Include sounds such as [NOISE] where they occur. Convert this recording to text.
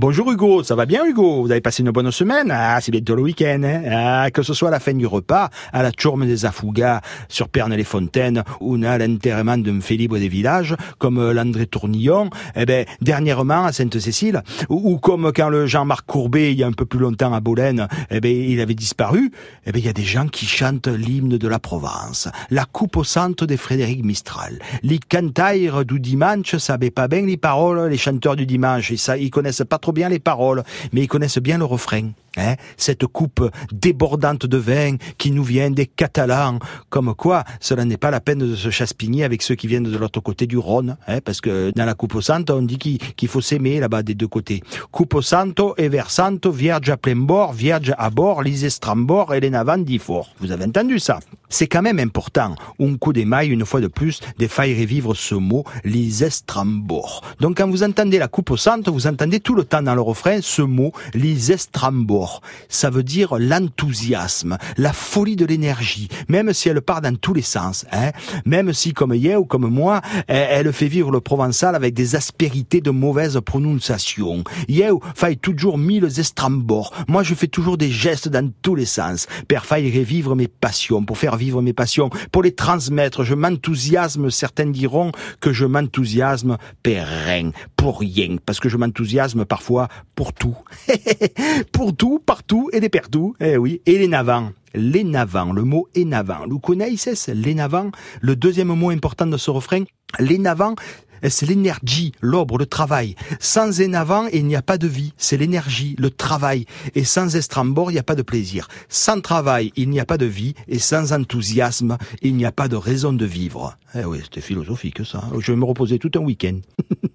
Bonjour Hugo, ça va bien Hugo? Vous avez passé une bonne semaine? Ah, c'est bientôt le week-end. Hein? Ah, que ce soit à la fin du repas, à la tourme des Afougas, sur Pernes-les-Fontaines, ou à l'enterrement d'un fait libre des villages, comme euh, l'André Tournillon, eh ben, dernièrement à Sainte-Cécile, ou, comme quand le Jean-Marc Courbet, il y a un peu plus longtemps à Bolène, eh ben, il avait disparu, eh ben, il y a des gens qui chantent l'hymne de la Provence, la coupe au centre de Frédéric Mistral. Les cantaires du dimanche savaient pas bien les paroles, les chanteurs du dimanche, ils, ils connaissent pas trop bien les paroles, mais ils connaissent bien le refrain. Hein Cette coupe débordante de vin qui nous vient des Catalans, comme quoi cela n'est pas la peine de se chaspigner avec ceux qui viennent de l'autre côté du Rhône, hein parce que dans la coupe au santo, on dit qu'il faut s'aimer là-bas des deux côtés. Coupe au santo et vers santo, vierge à plein bord, vierge à bord, lise strambord et les navants fort. Vous avez entendu ça? C'est quand même important, un coup des mailles, une fois de plus, des failles revivre ce mot, lise strambord. Donc quand vous entendez la coupe au santo, vous entendez tout le temps dans le refrain ce mot, lise strambord. Ça veut dire l'enthousiasme, la folie de l'énergie, même si elle part dans tous les sens. Hein même si, comme hier ou comme moi, elle, fait vivre le provençal avec des aspérités de mauvaise prononciation. Yeu faille toujours mille estrambors. Moi, je fais toujours des gestes dans tous les sens. Père faille revivre mes passions, pour faire vivre mes passions, pour les transmettre. Je m'enthousiasme, certains diront que je m'enthousiasme pour rien, pour rien, parce que je m'enthousiasme parfois pour tout. [LAUGHS] pour tout, partout et des partout. Eh oui. Et les navants. Les navants, le mot est navant. Vous connaissez les navants Le deuxième mot important de ce refrain, les navants, c'est l'énergie, l'obre, le travail. Sans énavant, il n'y a pas de vie. C'est l'énergie, le travail. Et sans estrambord, il n'y a pas de plaisir. Sans travail, il n'y a pas de vie. Et sans enthousiasme, il n'y a pas de raison de vivre. Eh oui, c'était philosophique ça. Je vais me reposer tout un week-end. [LAUGHS]